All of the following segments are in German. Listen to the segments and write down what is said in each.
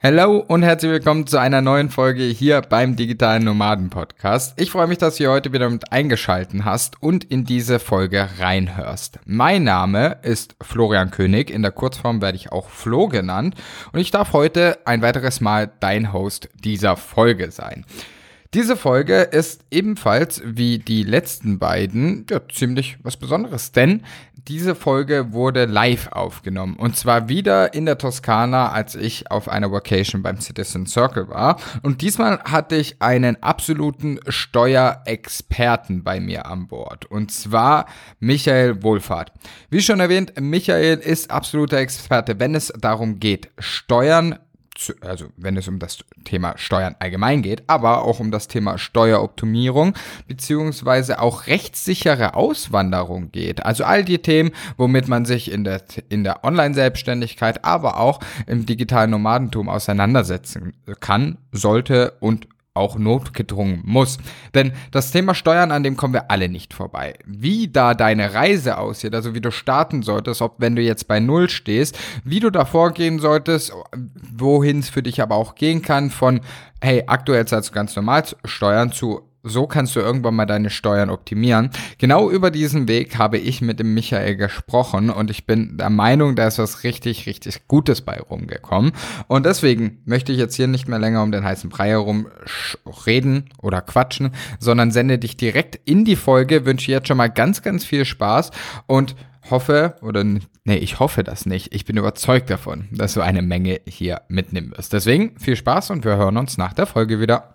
Hallo und herzlich willkommen zu einer neuen Folge hier beim Digitalen Nomaden Podcast. Ich freue mich, dass du heute wieder mit eingeschalten hast und in diese Folge reinhörst. Mein Name ist Florian König, in der Kurzform werde ich auch Flo genannt und ich darf heute ein weiteres Mal dein Host dieser Folge sein. Diese Folge ist ebenfalls wie die letzten beiden ja, ziemlich was Besonderes, denn diese Folge wurde live aufgenommen und zwar wieder in der Toskana, als ich auf einer Vacation beim Citizen Circle war. Und diesmal hatte ich einen absoluten Steuerexperten bei mir an Bord und zwar Michael Wohlfahrt. Wie schon erwähnt, Michael ist absoluter Experte, wenn es darum geht, Steuern also wenn es um das Thema Steuern allgemein geht, aber auch um das Thema Steueroptimierung beziehungsweise auch rechtssichere Auswanderung geht. Also all die Themen, womit man sich in der, in der Online-Selbstständigkeit, aber auch im digitalen Nomadentum auseinandersetzen kann, sollte und auch notgedrungen muss. Denn das Thema Steuern, an dem kommen wir alle nicht vorbei. Wie da deine Reise aussieht, also wie du starten solltest, ob wenn du jetzt bei Null stehst, wie du da vorgehen solltest, wohin es für dich aber auch gehen kann, von hey, aktuell zahlst du ganz normal Steuern zu so kannst du irgendwann mal deine Steuern optimieren. Genau über diesen Weg habe ich mit dem Michael gesprochen und ich bin der Meinung, da ist was richtig, richtig Gutes bei rumgekommen. Und deswegen möchte ich jetzt hier nicht mehr länger um den heißen Brei herum reden oder quatschen, sondern sende dich direkt in die Folge, wünsche jetzt schon mal ganz, ganz viel Spaß und hoffe, oder nee, ich hoffe das nicht. Ich bin überzeugt davon, dass du eine Menge hier mitnehmen wirst. Deswegen viel Spaß und wir hören uns nach der Folge wieder.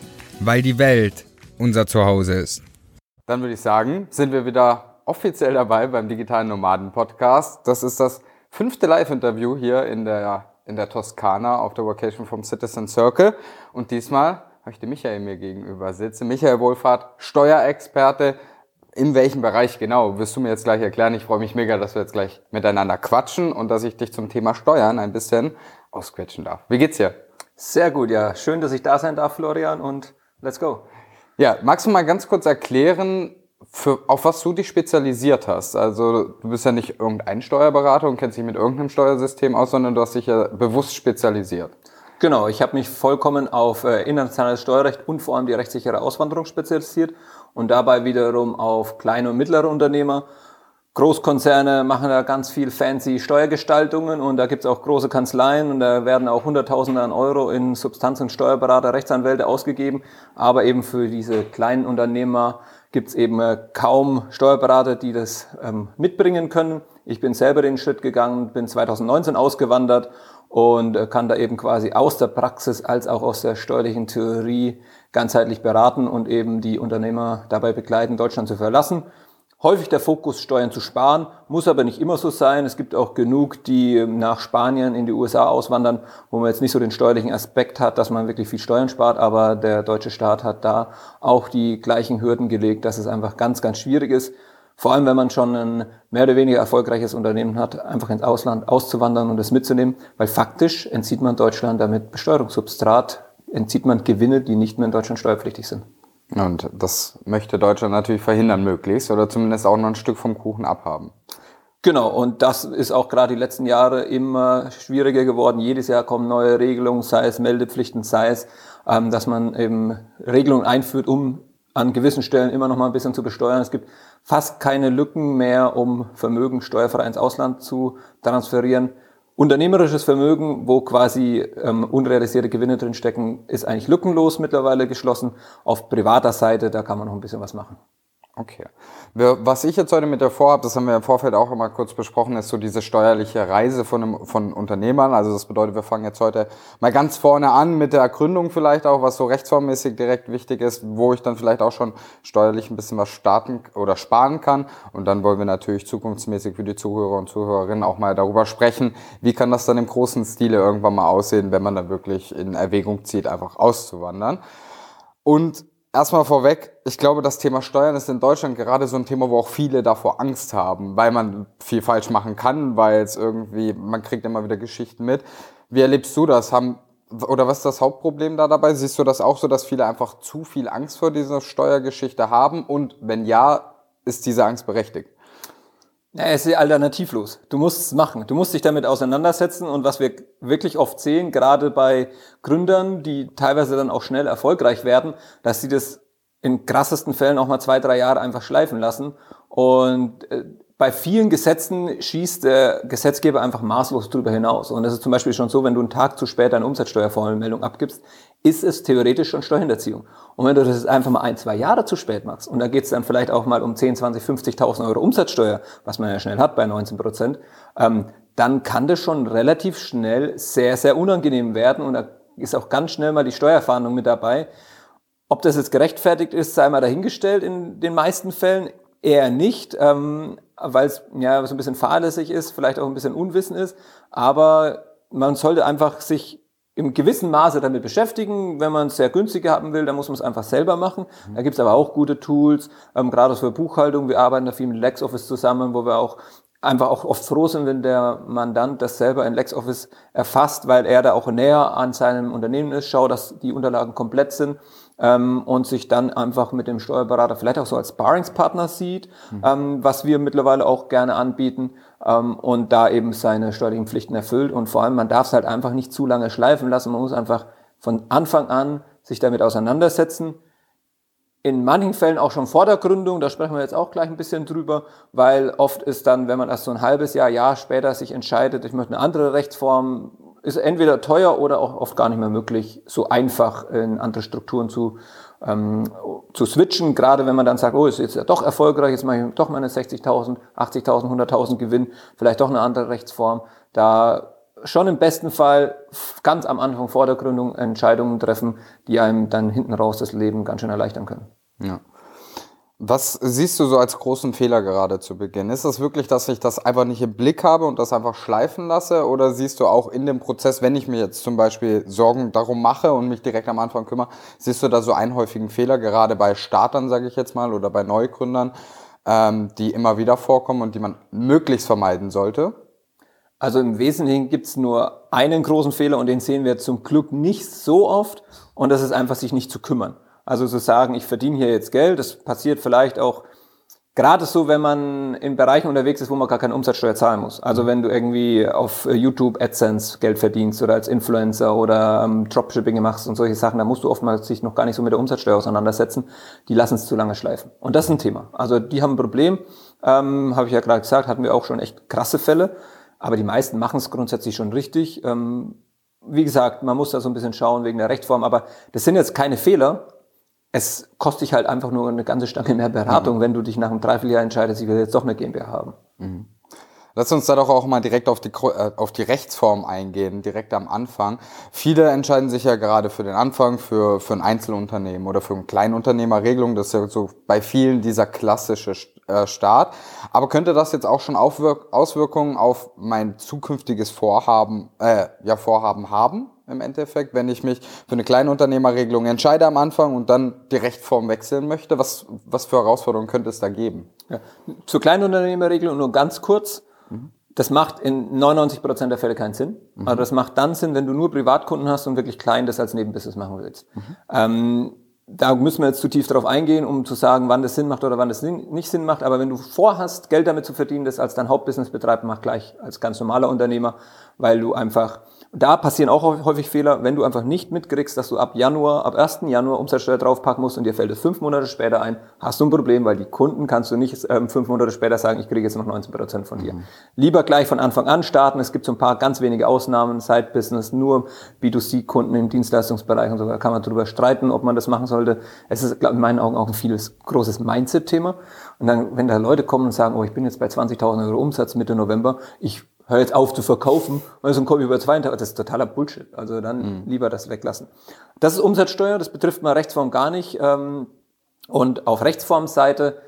weil die Welt unser Zuhause ist. Dann würde ich sagen, sind wir wieder offiziell dabei beim Digitalen Nomaden Podcast. Das ist das fünfte Live-Interview hier in der, in der Toskana auf der Vacation vom Citizen Circle. Und diesmal habe ich den Michael mir gegenüber sitzen. Michael Wohlfahrt, Steuerexperte. In welchem Bereich genau, wirst du mir jetzt gleich erklären. Ich freue mich mega, dass wir jetzt gleich miteinander quatschen und dass ich dich zum Thema Steuern ein bisschen ausquetschen darf. Wie geht's dir? Sehr gut, ja. Schön, dass ich da sein darf, Florian. Und Let's go. Ja, magst du mal ganz kurz erklären, für, auf was du dich spezialisiert hast? Also du bist ja nicht irgendein Steuerberater und kennst dich mit irgendeinem Steuersystem aus, sondern du hast dich ja bewusst spezialisiert. Genau, ich habe mich vollkommen auf äh, internationales Steuerrecht und vor allem die rechtssichere Auswanderung spezialisiert und dabei wiederum auf kleine und mittlere Unternehmer Großkonzerne machen da ganz viel fancy Steuergestaltungen und da gibt's auch große Kanzleien und da werden auch Hunderttausende an Euro in Substanz- und Steuerberater, Rechtsanwälte ausgegeben. Aber eben für diese kleinen Unternehmer gibt's eben äh, kaum Steuerberater, die das ähm, mitbringen können. Ich bin selber den Schritt gegangen, bin 2019 ausgewandert und äh, kann da eben quasi aus der Praxis als auch aus der steuerlichen Theorie ganzheitlich beraten und eben die Unternehmer dabei begleiten, Deutschland zu verlassen häufig der Fokus, Steuern zu sparen, muss aber nicht immer so sein. Es gibt auch genug, die ähm, nach Spanien in die USA auswandern, wo man jetzt nicht so den steuerlichen Aspekt hat, dass man wirklich viel Steuern spart, aber der deutsche Staat hat da auch die gleichen Hürden gelegt, dass es einfach ganz, ganz schwierig ist. Vor allem, wenn man schon ein mehr oder weniger erfolgreiches Unternehmen hat, einfach ins Ausland auszuwandern und es mitzunehmen, weil faktisch entzieht man Deutschland damit Besteuerungssubstrat, entzieht man Gewinne, die nicht mehr in Deutschland steuerpflichtig sind. Und das möchte Deutschland natürlich verhindern möglichst oder zumindest auch noch ein Stück vom Kuchen abhaben. Genau, und das ist auch gerade die letzten Jahre immer schwieriger geworden. Jedes Jahr kommen neue Regelungen, sei es Meldepflichten, sei es, ähm, dass man eben Regelungen einführt, um an gewissen Stellen immer noch mal ein bisschen zu besteuern. Es gibt fast keine Lücken mehr, um Vermögen steuerfrei ins Ausland zu transferieren. Unternehmerisches Vermögen, wo quasi ähm, unrealisierte Gewinne drinstecken, ist eigentlich lückenlos mittlerweile geschlossen. Auf privater Seite, da kann man noch ein bisschen was machen. Okay. Was ich jetzt heute mit dir vorhabe, das haben wir im Vorfeld auch immer kurz besprochen, ist so diese steuerliche Reise von, einem, von Unternehmern. Also das bedeutet, wir fangen jetzt heute mal ganz vorne an mit der Gründung vielleicht auch, was so rechtsformmäßig direkt wichtig ist, wo ich dann vielleicht auch schon steuerlich ein bisschen was starten oder sparen kann. Und dann wollen wir natürlich zukunftsmäßig für die Zuhörer und Zuhörerinnen auch mal darüber sprechen, wie kann das dann im großen Stile irgendwann mal aussehen, wenn man dann wirklich in Erwägung zieht, einfach auszuwandern. Und Erstmal vorweg, ich glaube, das Thema Steuern ist in Deutschland gerade so ein Thema, wo auch viele davor Angst haben, weil man viel falsch machen kann, weil es irgendwie, man kriegt immer wieder Geschichten mit. Wie erlebst du das? Haben, oder was ist das Hauptproblem da dabei? Siehst du das auch so, dass viele einfach zu viel Angst vor dieser Steuergeschichte haben? Und wenn ja, ist diese Angst berechtigt? Ja, es ist alternativlos. Du musst es machen. Du musst dich damit auseinandersetzen. Und was wir wirklich oft sehen, gerade bei Gründern, die teilweise dann auch schnell erfolgreich werden, dass sie das in krassesten Fällen auch mal zwei, drei Jahre einfach schleifen lassen. Und äh, bei vielen Gesetzen schießt der Gesetzgeber einfach maßlos drüber hinaus. Und das ist zum Beispiel schon so, wenn du einen Tag zu spät eine Umsatzsteuervoranmeldung abgibst, ist es theoretisch schon Steuerhinterziehung. Und wenn du das einfach mal ein, zwei Jahre zu spät machst, und da geht es dann vielleicht auch mal um 10, 20, 50.000 Euro Umsatzsteuer, was man ja schnell hat bei 19 Prozent, ähm, dann kann das schon relativ schnell sehr, sehr unangenehm werden. Und da ist auch ganz schnell mal die Steuerfahndung mit dabei. Ob das jetzt gerechtfertigt ist, sei mal dahingestellt in den meisten Fällen. Eher nicht. Ähm, weil es ja so ein bisschen fahrlässig ist, vielleicht auch ein bisschen Unwissen ist. Aber man sollte einfach sich im gewissen Maße damit beschäftigen. Wenn man es sehr günstig haben will, dann muss man es einfach selber machen. Mhm. Da gibt es aber auch gute Tools, ähm, gerade für Buchhaltung. Wir arbeiten da viel mit LexOffice zusammen, wo wir auch einfach auch oft froh sind, wenn der Mandant das selber in LexOffice erfasst, weil er da auch näher an seinem Unternehmen ist, schaut, dass die Unterlagen komplett sind ähm, und sich dann einfach mit dem Steuerberater vielleicht auch so als Sparringspartner sieht, mhm. ähm, was wir mittlerweile auch gerne anbieten ähm, und da eben seine steuerlichen Pflichten erfüllt. Und vor allem, man darf es halt einfach nicht zu lange schleifen lassen. Man muss einfach von Anfang an sich damit auseinandersetzen. In manchen Fällen auch schon vor der Gründung, da sprechen wir jetzt auch gleich ein bisschen drüber, weil oft ist dann, wenn man erst so ein halbes Jahr, Jahr später sich entscheidet, ich möchte eine andere Rechtsform ist entweder teuer oder auch oft gar nicht mehr möglich, so einfach in andere Strukturen zu, ähm, zu switchen. Gerade wenn man dann sagt, oh, ist jetzt ja doch erfolgreich, jetzt mache ich doch meine 60.000, 80.000, 100.000 Gewinn, vielleicht doch eine andere Rechtsform. Da schon im besten Fall ganz am Anfang vor der Gründung Entscheidungen treffen, die einem dann hinten raus das Leben ganz schön erleichtern können. Ja. Was siehst du so als großen Fehler gerade zu Beginn? Ist es wirklich, dass ich das einfach nicht im Blick habe und das einfach schleifen lasse? Oder siehst du auch in dem Prozess, wenn ich mir jetzt zum Beispiel Sorgen darum mache und mich direkt am Anfang kümmere, siehst du da so einen häufigen Fehler, gerade bei Startern, sage ich jetzt mal, oder bei Neugründern, ähm, die immer wieder vorkommen und die man möglichst vermeiden sollte? Also im Wesentlichen gibt's nur einen großen Fehler und den sehen wir zum Glück nicht so oft und das ist einfach, sich nicht zu kümmern. Also zu sagen, ich verdiene hier jetzt Geld, das passiert vielleicht auch gerade so, wenn man in Bereichen unterwegs ist, wo man gar keine Umsatzsteuer zahlen muss. Also wenn du irgendwie auf YouTube AdSense Geld verdienst oder als Influencer oder ähm, Dropshipping machst und solche Sachen, da musst du oftmals sich noch gar nicht so mit der Umsatzsteuer auseinandersetzen. Die lassen es zu lange schleifen. Und das ist ein Thema. Also die haben ein Problem, ähm, habe ich ja gerade gesagt, hatten wir auch schon echt krasse Fälle. Aber die meisten machen es grundsätzlich schon richtig. Ähm, wie gesagt, man muss da so ein bisschen schauen wegen der Rechtsform, aber das sind jetzt keine Fehler, es kostet dich halt einfach nur eine ganze Stange mehr Beratung, mhm. wenn du dich nach einem Dreivierteljahr entscheidest, ich will jetzt doch eine GmbH haben. Mhm. Lass uns da doch auch mal direkt auf die, äh, auf die Rechtsform eingehen, direkt am Anfang. Viele entscheiden sich ja gerade für den Anfang, für, für ein Einzelunternehmen oder für eine Kleinunternehmerregelung. Das ist ja so bei vielen dieser klassische äh, Start. Aber könnte das jetzt auch schon Auswirkungen auf mein zukünftiges Vorhaben, äh, ja, Vorhaben haben? Im Endeffekt, wenn ich mich für eine Kleinunternehmerregelung entscheide am Anfang und dann die Rechtform wechseln möchte? Was, was für Herausforderungen könnte es da geben? Ja. Zur Kleinunternehmerregelung nur ganz kurz. Mhm. Das macht in 99 Prozent der Fälle keinen Sinn. Mhm. Also das macht dann Sinn, wenn du nur Privatkunden hast und wirklich klein das als Nebenbusiness machen willst. Mhm. Ähm, da müssen wir jetzt zu tief darauf eingehen, um zu sagen, wann das Sinn macht oder wann das nicht Sinn macht. Aber wenn du vorhast, Geld damit zu verdienen, das als dein Hauptbusiness betreiben, mach gleich als ganz normaler Unternehmer, weil du einfach Da passieren auch häufig Fehler, wenn du einfach nicht mitkriegst, dass du ab Januar, ab 1. Januar Umsatzsteuer draufpacken musst und dir fällt es fünf Monate später ein, hast du ein Problem, weil die Kunden kannst du nicht ähm, fünf Monate später sagen, ich kriege jetzt noch 19 Prozent von dir. Mhm. Lieber gleich von Anfang an starten. Es gibt so ein paar ganz wenige Ausnahmen, Side-Business, nur B2C-Kunden im Dienstleistungsbereich und so, da kann man drüber streiten, ob man das machen sollte. Es ist glaub, in meinen Augen auch ein vieles großes Mindset-Thema. Und dann, wenn da Leute kommen und sagen, oh, ich bin jetzt bei 20.000 Euro Umsatz Mitte November, ich hör jetzt auf zu verkaufen, weil so ein Kombi über 200, das ist totaler Bullshit. Also dann mhm. lieber das weglassen. Das ist Umsatzsteuer, das betrifft mal Rechtsform gar nicht. Ähm, und auf Rechtsformseite,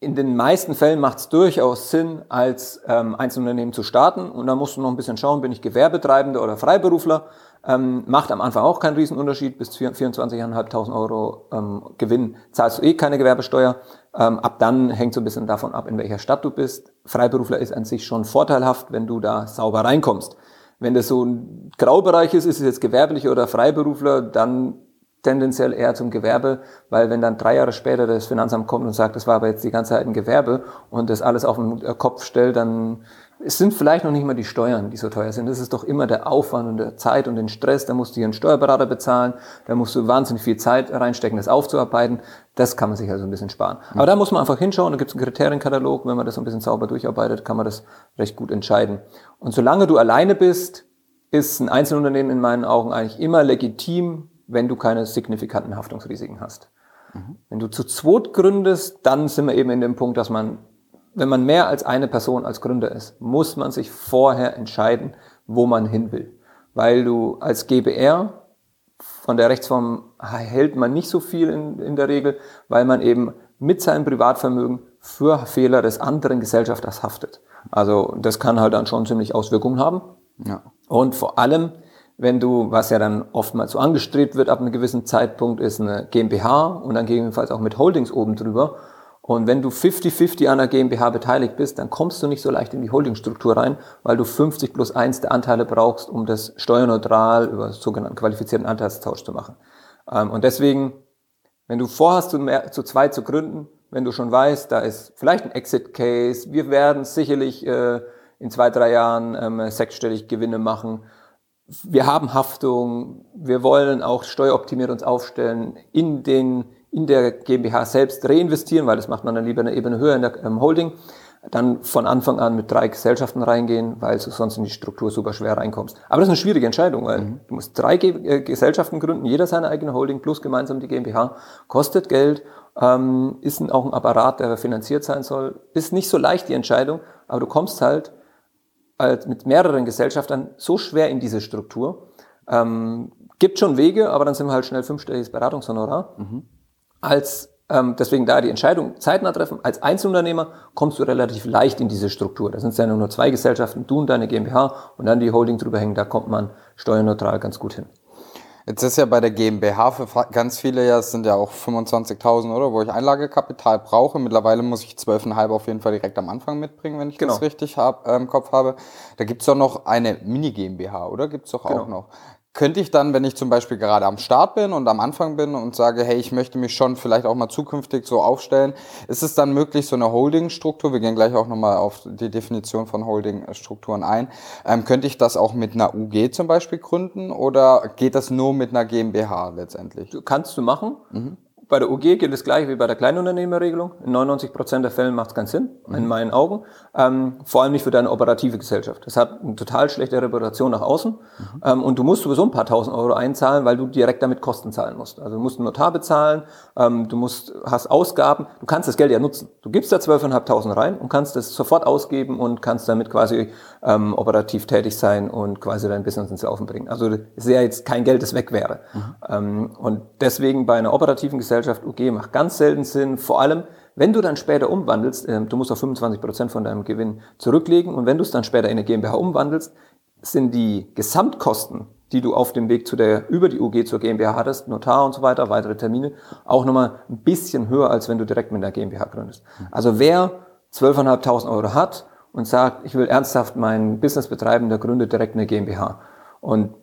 in den meisten Fällen macht es durchaus Sinn, als ähm, Einzelunternehmen zu starten. Und da musst du noch ein bisschen schauen, bin ich Gewerbetreibender oder Freiberufler. Ähm, macht am Anfang auch keinen Riesenunterschied. Bis 24.500 Euro ähm, Gewinn zahlst du eh keine Gewerbesteuer. Ähm, ab dann hängt so ein bisschen davon ab, in welcher Stadt du bist. Freiberufler ist an sich schon vorteilhaft, wenn du da sauber reinkommst. Wenn das so ein Graubereich ist, ist es jetzt gewerblich oder Freiberufler, dann tendenziell eher zum Gewerbe, weil wenn dann drei Jahre später das Finanzamt kommt und sagt, das war aber jetzt die ganze Zeit ein Gewerbe und das alles auf den Kopf stellt, dann es sind vielleicht noch nicht mal die Steuern, die so teuer sind. Das ist doch immer der Aufwand und der Zeit und den Stress. Da musst du hier einen Steuerberater bezahlen, da musst du wahnsinnig viel Zeit reinstecken, das aufzuarbeiten. Das kann man sich also ein bisschen sparen. Aber da muss man einfach hinschauen, da gibt es einen Kriterienkatalog. Wenn man das ein bisschen sauber durcharbeitet, kann man das recht gut entscheiden. Und solange du alleine bist, ist ein Einzelunternehmen in meinen Augen eigentlich immer legitim, wenn du keine signifikanten Haftungsrisiken hast. Mhm. Wenn du zu zweit gründest, dann sind wir eben in dem Punkt, dass man wenn man mehr als eine Person als Gründer ist, muss man sich vorher entscheiden, wo man hin will. Weil du als GBR von der Rechtsform hält man nicht so viel in, in der Regel, weil man eben mit seinem Privatvermögen für Fehler des anderen Gesellschafters haftet. Also das kann halt dann schon ziemlich Auswirkungen haben. Ja. Und vor allem, wenn du, was ja dann oftmals so angestrebt wird ab einem gewissen Zeitpunkt, ist eine GmbH und dann gegebenenfalls auch mit Holdings oben drüber. Und wenn du 50-50 an der GmbH beteiligt bist, dann kommst du nicht so leicht in die Holdingstruktur rein, weil du 50 plus 1 der Anteile brauchst, um das steuerneutral über sogenannten qualifizierten Anteilstausch zu machen. Ähm, und deswegen, wenn du vorhast, zu, mehr, zu zweit zu gründen, wenn du schon weißt, da ist vielleicht ein Exit-Case, wir werden sicherlich äh, in zwei, drei Jahren ähm, sechsstellig Gewinne machen, wir haben Haftung, wir wollen auch steueroptimiert uns aufstellen in den in der GmbH selbst reinvestieren, weil das macht man dann lieber eine Ebene höher in der ähm, Holding, dann von Anfang an mit drei Gesellschaften reingehen, weil du sonst in die Struktur super schwer reinkommst. Aber das ist eine schwierige Entscheidung, weil mhm. du musst drei Ge äh, Gesellschaften gründen, jeder seine eigene Holding plus gemeinsam die GmbH, kostet Geld, ähm, ist ein, auch ein Apparat, der finanziert sein soll. Ist nicht so leicht die Entscheidung, aber du kommst halt als mit mehreren Gesellschaftern so schwer in diese Struktur. Ähm, gibt schon Wege, aber dann sind wir halt schnell fünfstelliges Beratungshonorar. Mhm als ähm, deswegen da die Entscheidung zeitnah treffen. Als Einzelunternehmer kommst du relativ leicht in diese Struktur. Da sind es ja nur zwei Gesellschaften, du und deine GmbH und dann die Holding drüber hängen. Da kommt man steuerneutral ganz gut hin. Jetzt ist ja bei der GmbH für ganz viele ja, es sind ja auch 25.000 oder, wo ich Einlagekapital brauche. Mittlerweile muss ich 12,5 auf jeden Fall direkt am Anfang mitbringen, wenn ich genau. das richtig hab, äh, im Kopf habe. Da gibt's doch noch eine Mini-GmbH, oder? Gibt's doch genau. auch noch könnte ich dann, wenn ich zum Beispiel gerade am Start bin und am Anfang bin und sage, hey, ich möchte mich schon vielleicht auch mal zukünftig so aufstellen, ist es dann möglich, so eine Holding-Struktur, wir gehen gleich auch nochmal auf die Definition von Holding-Strukturen ein, ähm, könnte ich das auch mit einer UG zum Beispiel gründen oder geht das nur mit einer GmbH letztendlich? Kannst du machen. Mhm. Bei der UG gilt es gleich wie bei der Kleinunternehmerregelung. In 99 Prozent der Fällen macht es keinen Sinn, mhm. in meinen Augen. Ähm, vor allem nicht für deine operative Gesellschaft. Das hat eine total schlechte Reputation nach außen. Mhm. Ähm, und du musst sowieso ein paar tausend Euro einzahlen, weil du direkt damit Kosten zahlen musst. Also du musst einen Notar bezahlen, ähm, du musst, hast Ausgaben. Du kannst das Geld ja nutzen. Du gibst da 12.500 rein und kannst das sofort ausgeben und kannst damit quasi ähm, operativ tätig sein und quasi dein Business ins Laufen bringen. Also es ist ja jetzt kein Geld, das weg wäre. Mhm. Ähm, und deswegen bei einer operativen Gesellschaft UG macht ganz selten Sinn, vor allem wenn du dann später umwandelst, äh, du musst auf 25 Prozent von deinem Gewinn zurücklegen und wenn du es dann später in eine GmbH umwandelst, sind die Gesamtkosten, die du auf dem Weg zu der, über die UG zur GmbH hattest, Notar und so weiter, weitere Termine, auch nochmal ein bisschen höher, als wenn du direkt mit der GmbH gründest. Also wer 12.500 Euro hat und sagt, ich will ernsthaft mein Business betreiben, der gründet direkt eine GmbH. Und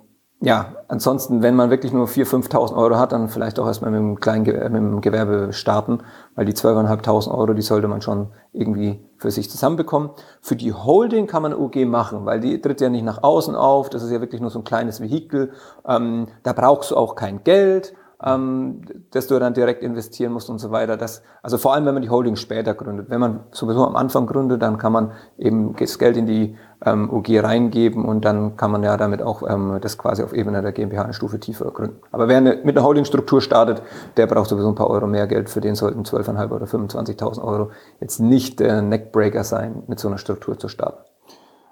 ja, ansonsten, wenn man wirklich nur 4.000, 5.000 Euro hat, dann vielleicht auch erstmal mit dem kleinen mit dem Gewerbe starten, weil die 12.500 Euro, die sollte man schon irgendwie für sich zusammenbekommen. Für die Holding kann man UG machen, weil die tritt ja nicht nach außen auf, das ist ja wirklich nur so ein kleines Vehikel, ähm, da brauchst du auch kein Geld, ähm, dass du dann direkt investieren musst und so weiter. Das, also vor allem, wenn man die Holding später gründet. Wenn man sowieso am Anfang gründet, dann kann man eben das Geld in die ähm, UG reingeben und dann kann man ja damit auch ähm, das quasi auf Ebene der GmbH eine Stufe tiefer gründen. Aber wer eine, mit einer Holdingstruktur startet, der braucht sowieso ein paar Euro mehr Geld. Für den sollten 12.500 oder 25.000 Euro jetzt nicht der Neckbreaker sein, mit so einer Struktur zu starten.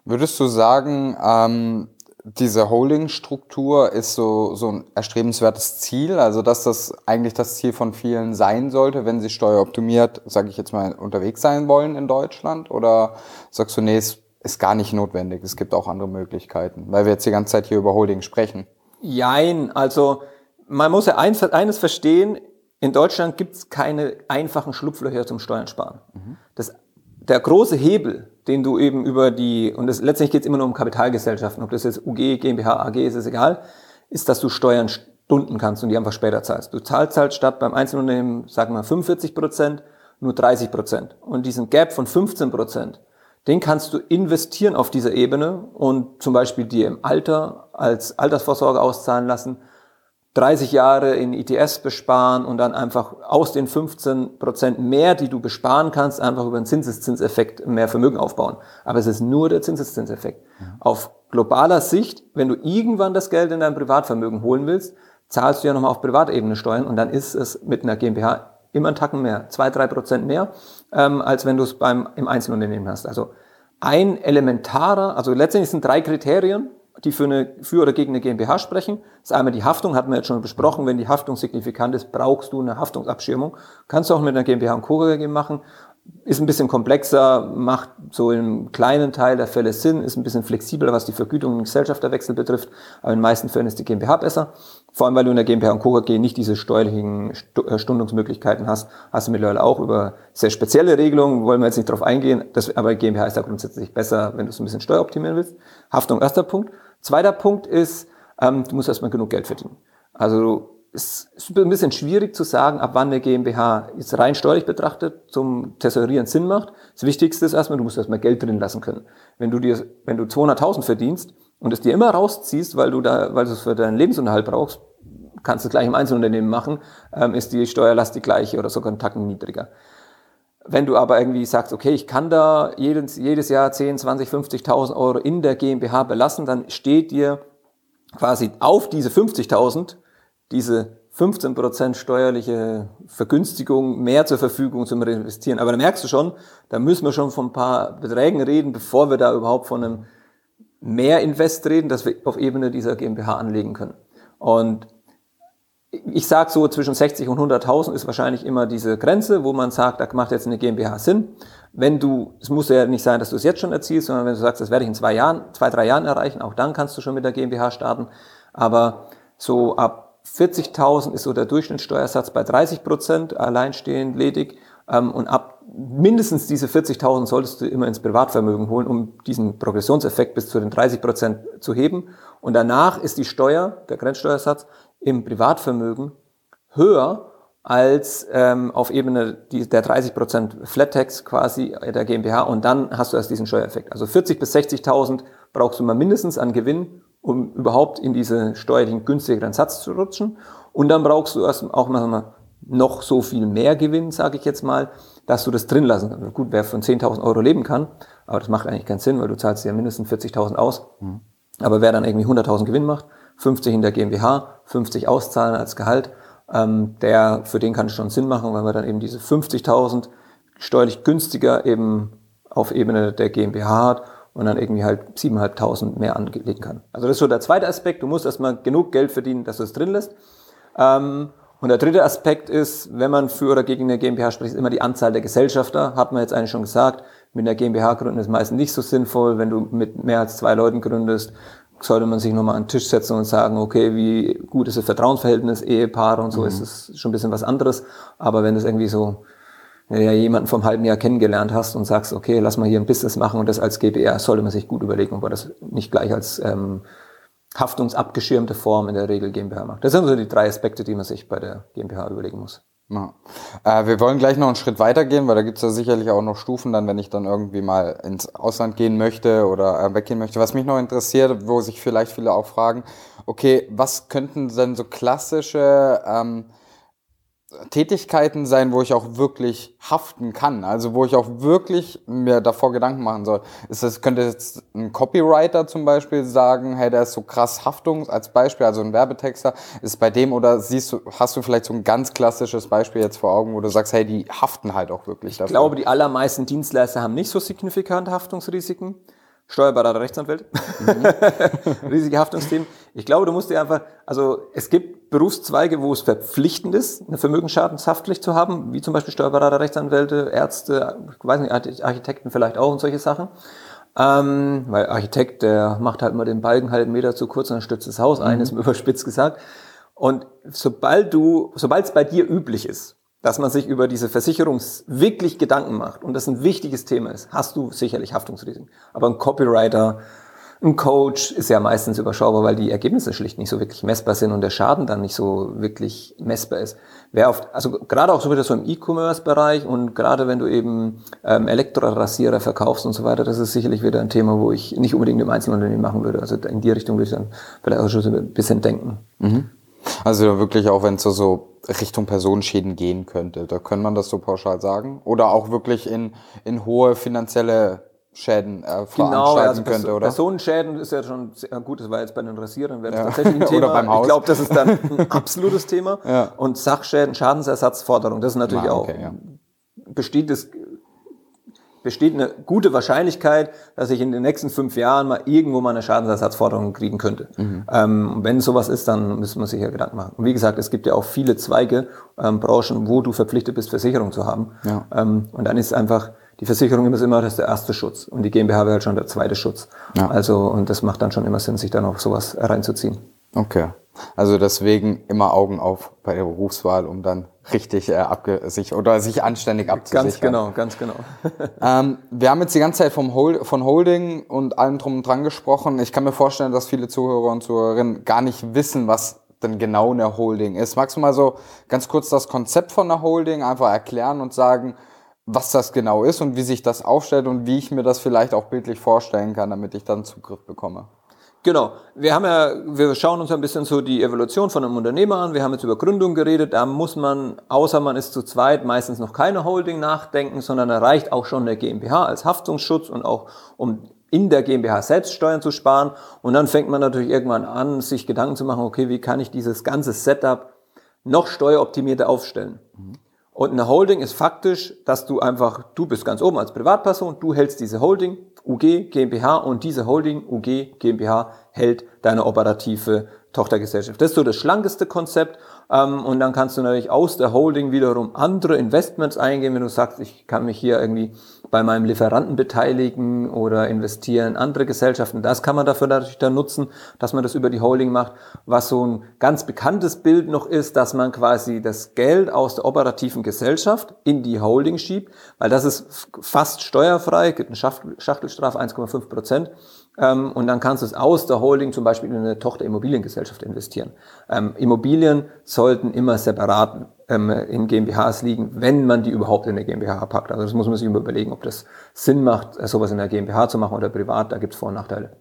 Würdest du sagen, ähm, diese Holding-Struktur ist so, so ein erstrebenswertes Ziel, also dass das eigentlich das Ziel von vielen sein sollte, wenn sie steueroptimiert, sage ich jetzt mal, unterwegs sein wollen in Deutschland? Oder sagst du, nee, es ist gar nicht notwendig, es gibt auch andere Möglichkeiten, weil wir jetzt die ganze Zeit hier über Holding sprechen? Jein, also man muss ja eines, eines verstehen, in Deutschland gibt es keine einfachen Schlupflöcher zum Steuern sparen. Mhm. Das, der große Hebel, den du eben über die, und das, letztendlich geht es immer nur um Kapitalgesellschaften, ob das jetzt UG, GmbH, AG ist, ist egal, ist, dass du Steuern stunden kannst und die einfach später zahlst. Du zahlst halt statt beim Einzelunternehmen, sagen wir 45 Prozent, nur 30 Prozent. Und diesen Gap von 15 Prozent, den kannst du investieren auf dieser Ebene und zum Beispiel dir im Alter als Altersvorsorge auszahlen lassen 30 Jahre in ETS besparen und dann einfach aus den 15 Prozent mehr, die du besparen kannst, einfach über einen Zinseszinseffekt mehr Vermögen aufbauen. Aber es ist nur der Zinseszinseffekt. Ja. Auf globaler Sicht, wenn du irgendwann das Geld in dein Privatvermögen holen willst, zahlst du ja nochmal auf Privatebene Steuern und dann ist es mit einer GmbH immer einen Tacken mehr, zwei, drei Prozent mehr, ähm, als wenn du es beim, im Einzelunternehmen hast. Also ein elementarer, also letztendlich sind drei Kriterien, die für, eine, für oder gegen eine GmbH sprechen. Das ist einmal die Haftung, hatten wir jetzt schon besprochen. Wenn die Haftung signifikant ist, brauchst du eine Haftungsabschirmung. Kannst du auch mit einer GmbH und Co. KG machen ist ein bisschen komplexer, macht so im kleinen Teil der Fälle Sinn, ist ein bisschen flexibler, was die Vergütung und Gesellschafterwechsel betrifft, aber in den meisten Fällen ist die GmbH besser. Vor allem, weil du in der GmbH und KG nicht diese steuerlichen äh, Stundungsmöglichkeiten hast, hast du mittlerweile auch über sehr spezielle Regelungen, wollen wir jetzt nicht drauf eingehen, das, aber GmbH ist da grundsätzlich besser, wenn du es ein bisschen steueroptimieren willst. Haftung, erster Punkt. Zweiter Punkt ist, ähm, du musst erstmal genug Geld verdienen. Also es ist ein bisschen schwierig zu sagen, ab wann eine GmbH jetzt rein steuerlich betrachtet zum Tesorieren Sinn macht. Das Wichtigste ist erstmal, du musst erstmal Geld drin lassen können. Wenn du dir, wenn du 200.000 verdienst und es dir immer rausziehst, weil du da, weil du es für deinen Lebensunterhalt brauchst, kannst du es gleich im Einzelunternehmen machen, ähm, ist die Steuerlast die gleiche oder sogar einen Tacken niedriger. Wenn du aber irgendwie sagst, okay, ich kann da jedes, jedes Jahr 10, 20, 50.000 Euro in der GmbH belassen, dann steht dir quasi auf diese 50.000 diese 15% steuerliche Vergünstigung mehr zur Verfügung zum Reinvestieren. Aber da merkst du schon, da müssen wir schon von ein paar Beträgen reden, bevor wir da überhaupt von einem Mehrinvest reden, dass wir auf Ebene dieser GmbH anlegen können. Und ich sage so, zwischen 60 und 100.000 ist wahrscheinlich immer diese Grenze, wo man sagt, da macht jetzt eine GmbH Sinn. Wenn du, es muss ja nicht sein, dass du es jetzt schon erzielst, sondern wenn du sagst, das werde ich in zwei Jahren, zwei, drei Jahren erreichen, auch dann kannst du schon mit der GmbH starten. Aber so ab 40.000 ist so der Durchschnittssteuersatz bei 30 Prozent, alleinstehend, ledig. Ähm, und ab mindestens diese 40.000 solltest du immer ins Privatvermögen holen, um diesen Progressionseffekt bis zu den 30 Prozent zu heben. Und danach ist die Steuer, der Grenzsteuersatz, im Privatvermögen höher als ähm, auf Ebene der 30 Prozent Flat Tax quasi der GmbH und dann hast du erst diesen Steuereffekt. Also 40 bis 60.000 brauchst du mal mindestens an Gewinn, um überhaupt in diese steuerlichen günstigeren Satz zu rutschen. Und dann brauchst du erst auch mal noch so viel mehr Gewinn, sage ich jetzt mal, dass du das drin lassen kannst. Gut, wer von 10.000 Euro leben kann, aber das macht eigentlich keinen Sinn, weil du zahlst ja mindestens 40.000 aus. Mhm. Aber wer dann irgendwie 100.000 Gewinn macht, 50 in der GmbH, 50 auszahlen als Gehalt, ähm, der, für den kann es schon Sinn machen, weil man dann eben diese 50.000 steuerlich günstiger eben auf Ebene der GmbH hat und dann irgendwie halt 7.500 mehr anlegen kann. Also das ist so der zweite Aspekt. Du musst erstmal genug Geld verdienen, dass du es drin lässt. Ähm, und der dritte Aspekt ist, wenn man für oder gegen eine GmbH spricht, immer die Anzahl der Gesellschafter. Hat man jetzt eigentlich schon gesagt. Mit einer GmbH gründen ist meistens nicht so sinnvoll. Wenn du mit mehr als zwei Leuten gründest, sollte man sich nochmal an den Tisch setzen und sagen, okay, wie gut ist das Vertrauensverhältnis, Ehepaare und so, mhm. ist es schon ein bisschen was anderes. Aber wenn es irgendwie so ja jemanden vom halben Jahr kennengelernt hast und sagst, okay, lass mal hier ein Business machen und das als GBR, sollte man sich gut überlegen, ob man das nicht gleich als ähm, haftungsabgeschirmte Form in der Regel GmbH macht. Das sind so die drei Aspekte, die man sich bei der GmbH überlegen muss. Ja. Äh, wir wollen gleich noch einen Schritt weiter gehen, weil da gibt es ja sicherlich auch noch Stufen, dann, wenn ich dann irgendwie mal ins Ausland gehen möchte oder äh, weggehen möchte. Was mich noch interessiert, wo sich vielleicht viele auch fragen, okay, was könnten denn so klassische ähm, Tätigkeiten sein, wo ich auch wirklich haften kann, also wo ich auch wirklich mir davor Gedanken machen soll. Ist das, könnte jetzt ein Copywriter zum Beispiel sagen, hey, der ist so krass Haftung als Beispiel, also ein Werbetexter, ist bei dem oder siehst du, hast du vielleicht so ein ganz klassisches Beispiel jetzt vor Augen, wo du sagst, hey, die haften halt auch wirklich dafür? Ich glaube, die allermeisten Dienstleister haben nicht so signifikante Haftungsrisiken. Steuerberater, Rechtsanwalt, mhm. riesige Haftungsthemen. Ich glaube, du musst dir einfach, also es gibt Berufszweige, wo es verpflichtend ist, eine Vermögensschadenshaftpflicht zu haben, wie zum Beispiel Steuerberater, Rechtsanwälte, Ärzte, ich weiß nicht, Architekten vielleicht auch und solche Sachen. Ähm, weil Architekt, der macht halt mal den Balken halt einen Meter zu kurz und dann stützt das Haus ein, mhm. ist überspitzt gesagt. Und sobald du, sobald es bei dir üblich ist, dass man sich über diese Versicherung wirklich Gedanken macht und das ein wichtiges Thema ist, hast du sicherlich Haftungsrisiken. Aber ein Copywriter, ein Coach ist ja meistens überschaubar, weil die Ergebnisse schlicht nicht so wirklich messbar sind und der Schaden dann nicht so wirklich messbar ist. Wer oft, also gerade auch so wieder so im E-Commerce-Bereich und gerade wenn du eben ähm, Elektrorasierer verkaufst und so weiter, das ist sicherlich wieder ein Thema, wo ich nicht unbedingt im Einzelunternehmen machen würde. Also in die Richtung würde ich dann vielleicht auch schon ein bisschen denken. Mhm. Also wirklich auch, wenn es so, so Richtung Personenschäden gehen könnte, da kann man das so pauschal sagen? Oder auch wirklich in, in hohe finanzielle Schäden äh, genau, also könnte, oder? Personenschäden ist ja schon sehr gut, das war jetzt bei den Rasierern wäre das ja. tatsächlich ein Thema. Ich glaube, das ist dann ein absolutes Thema. Ja. Und Sachschäden, Schadensersatzforderung, das ist natürlich ah, okay, auch, ja. besteht das besteht eine gute Wahrscheinlichkeit, dass ich in den nächsten fünf Jahren mal irgendwo mal eine Schadensersatzforderung kriegen könnte. Mhm. Ähm, wenn sowas ist, dann müssen wir sich ja Gedanken machen. Und wie gesagt, es gibt ja auch viele Zweige, ähm, Branchen, wo du verpflichtet bist, Versicherung zu haben. Ja. Ähm, und dann ist einfach, die Versicherung immer immer das der erste Schutz. Und die GmbH wäre halt schon der zweite Schutz. Ja. Also, und das macht dann schon immer Sinn, sich dann auf sowas reinzuziehen. Okay. Also deswegen immer Augen auf bei der Berufswahl, um dann richtig äh, sich oder sich anständig abzusichern. Ganz genau, ganz genau. ähm, wir haben jetzt die ganze Zeit vom Hold, von Holding und allem drum und dran gesprochen. Ich kann mir vorstellen, dass viele Zuhörer und Zuhörerinnen gar nicht wissen, was denn genau eine Holding ist. Magst du mal so ganz kurz das Konzept von einer Holding einfach erklären und sagen, was das genau ist und wie sich das aufstellt und wie ich mir das vielleicht auch bildlich vorstellen kann, damit ich dann Zugriff bekomme? Genau. Wir haben ja, wir schauen uns ein bisschen so die Evolution von einem Unternehmer an. Wir haben jetzt über Gründung geredet. Da muss man, außer man ist zu zweit, meistens noch keine Holding nachdenken, sondern erreicht auch schon der GmbH als Haftungsschutz und auch um in der GmbH selbst Steuern zu sparen. Und dann fängt man natürlich irgendwann an, sich Gedanken zu machen, okay, wie kann ich dieses ganze Setup noch steueroptimierter aufstellen? Mhm. Und eine Holding ist faktisch, dass du einfach, du bist ganz oben als Privatperson, du hältst diese Holding, UG GmbH und diese Holding UG GmbH hält deine operative Tochtergesellschaft. Das ist so das schlankeste Konzept. Ähm, und dann kannst du natürlich aus der Holding wiederum andere Investments eingehen, wenn du sagst, ich kann mich hier irgendwie bei meinem Lieferanten beteiligen oder investieren in andere Gesellschaften. Das kann man dafür natürlich dann nutzen, dass man das über die Holding macht. Was so ein ganz bekanntes Bild noch ist, dass man quasi das Geld aus der operativen Gesellschaft in die Holding schiebt, weil das ist fast steuerfrei, gibt eine Schachtelstrafe 1,5 Prozent. Ähm, und dann kannst du es aus der Holding zum Beispiel in eine Tochter-Immobiliengesellschaft investieren. Ähm, Immobilien sollten immer separat ähm, in GmbHs liegen, wenn man die überhaupt in eine GmbH packt. Also das muss man sich immer überlegen, ob das Sinn macht, äh, sowas in der GmbH zu machen oder privat. Da gibt es Vor- und Nachteile.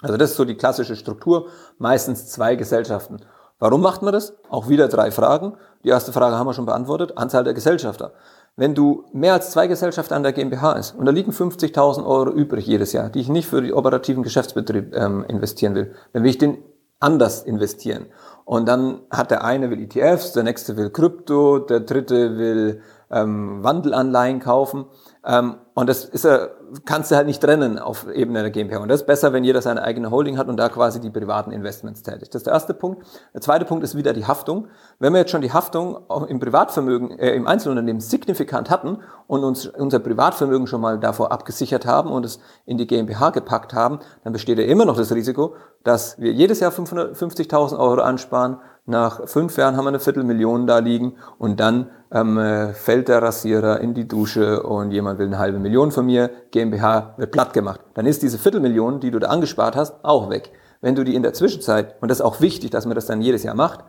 Also das ist so die klassische Struktur. Meistens zwei Gesellschaften. Warum macht man das? Auch wieder drei Fragen. Die erste Frage haben wir schon beantwortet. Anzahl der Gesellschafter. Wenn du mehr als zwei Gesellschaften an der GmbH ist und da liegen 50.000 Euro übrig jedes Jahr, die ich nicht für den operativen Geschäftsbetrieb ähm, investieren will, dann will ich den anders investieren. Und dann hat der eine will ETFs, der nächste will Krypto, der dritte will ähm, Wandelanleihen kaufen. Ähm, und das ist ja, kannst du halt nicht trennen auf Ebene der GmbH. Und das ist besser, wenn jeder seine eigene Holding hat und da quasi die privaten Investments tätigt. Das ist der erste Punkt. Der zweite Punkt ist wieder die Haftung. Wenn wir jetzt schon die Haftung im Privatvermögen, äh, im Einzelunternehmen signifikant hatten und uns unser Privatvermögen schon mal davor abgesichert haben und es in die GmbH gepackt haben, dann besteht ja immer noch das Risiko, dass wir jedes Jahr 550.000 Euro ansparen, nach fünf Jahren haben wir eine Viertelmillion da liegen und dann ähm, äh, fällt der Rasierer in die Dusche und jemand will eine halbe Million von mir, GmbH wird platt gemacht. Dann ist diese Viertelmillion, die du da angespart hast, auch weg. wenn du die in der Zwischenzeit, und das ist auch wichtig, dass man das dann jedes Jahr macht,